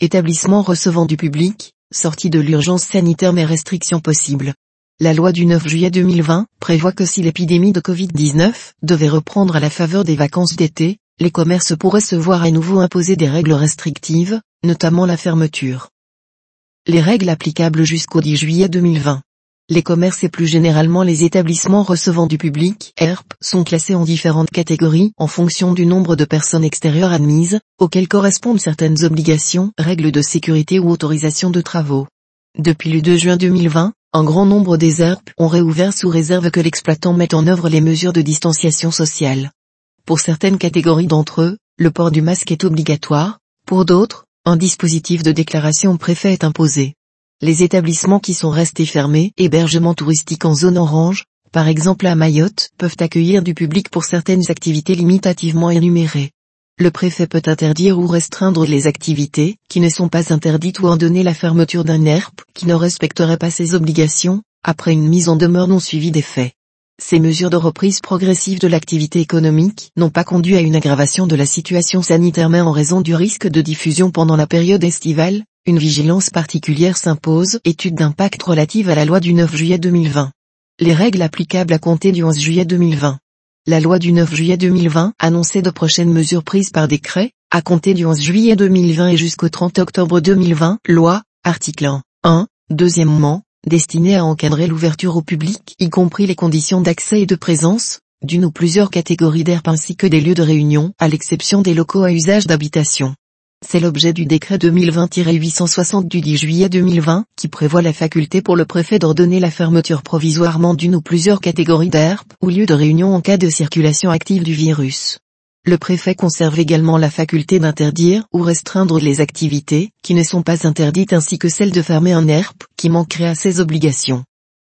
établissement recevant du public, sortie de l'urgence sanitaire mais restrictions possibles. La loi du 9 juillet 2020 prévoit que si l'épidémie de Covid-19 devait reprendre à la faveur des vacances d'été, les commerces pourraient se voir à nouveau imposer des règles restrictives, notamment la fermeture. Les règles applicables jusqu'au 10 juillet 2020. Les commerces et plus généralement les établissements recevant du public, ERP, sont classés en différentes catégories en fonction du nombre de personnes extérieures admises, auxquelles correspondent certaines obligations, règles de sécurité ou autorisations de travaux. Depuis le 2 juin 2020, un grand nombre des ERP ont réouvert sous réserve que l'exploitant mette en œuvre les mesures de distanciation sociale. Pour certaines catégories d'entre eux, le port du masque est obligatoire, pour d'autres, un dispositif de déclaration préfet est imposé. Les établissements qui sont restés fermés, hébergements touristiques en zone orange, par exemple à Mayotte, peuvent accueillir du public pour certaines activités limitativement énumérées. Le préfet peut interdire ou restreindre les activités qui ne sont pas interdites ou en donner la fermeture d'un ERP qui ne respecterait pas ses obligations, après une mise en demeure non suivie des faits. Ces mesures de reprise progressive de l'activité économique n'ont pas conduit à une aggravation de la situation sanitaire mais en raison du risque de diffusion pendant la période estivale, une vigilance particulière s'impose. Étude d'impact relative à la loi du 9 juillet 2020. Les règles applicables à compter du 11 juillet 2020. La loi du 9 juillet 2020 annonçait de prochaines mesures prises par décret, à compter du 11 juillet 2020 et jusqu'au 30 octobre 2020. Loi, article 1. 1. Deuxièmement, destiné à encadrer l'ouverture au public, y compris les conditions d'accès et de présence, d'une ou plusieurs catégories d'herbe ainsi que des lieux de réunion, à l'exception des locaux à usage d'habitation. C'est l'objet du décret 2020-860 du 10 juillet 2020, qui prévoit la faculté pour le préfet d'ordonner la fermeture provisoirement d'une ou plusieurs catégories d'herbe ou lieux de réunion en cas de circulation active du virus. Le préfet conserve également la faculté d'interdire ou restreindre les activités qui ne sont pas interdites ainsi que celle de fermer un ERP qui manquerait à ses obligations.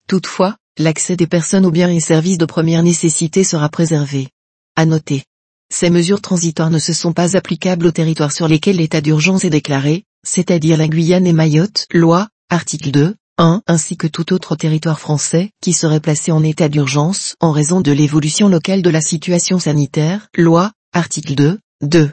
Toutefois, l'accès des personnes aux biens et services de première nécessité sera préservé. À noter. Ces mesures transitoires ne se sont pas applicables aux territoires sur lesquels l'état d'urgence est déclaré, c'est-à-dire la Guyane et Mayotte, loi, article 2, 1, ainsi que tout autre territoire français qui serait placé en état d'urgence en raison de l'évolution locale de la situation sanitaire, loi, article 2, 2.